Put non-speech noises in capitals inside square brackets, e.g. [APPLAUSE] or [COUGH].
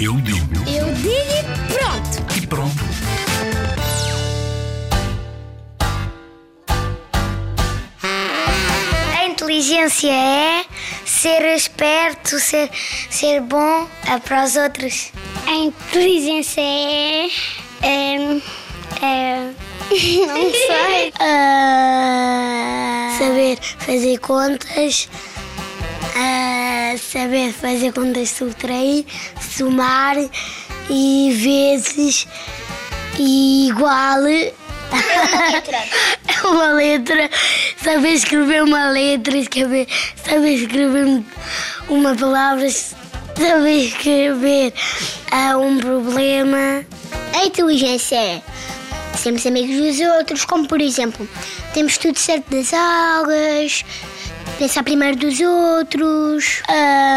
Eu digo Eu digo e pronto. e pronto. A inteligência é ser esperto, ser, ser bom é para os outros. A inteligência é. é, é não sei. [LAUGHS] saber fazer contas. Saber fazer contas subtrair, somar e vezes e igual. [LAUGHS] uma letra, saber escrever uma letra, escrever, saber escrever uma palavra, saber escrever ah, um problema. A inteligência é sermos amigos dos outros, como por exemplo, temos tudo certo das aulas, pensar primeiro dos outros, ah,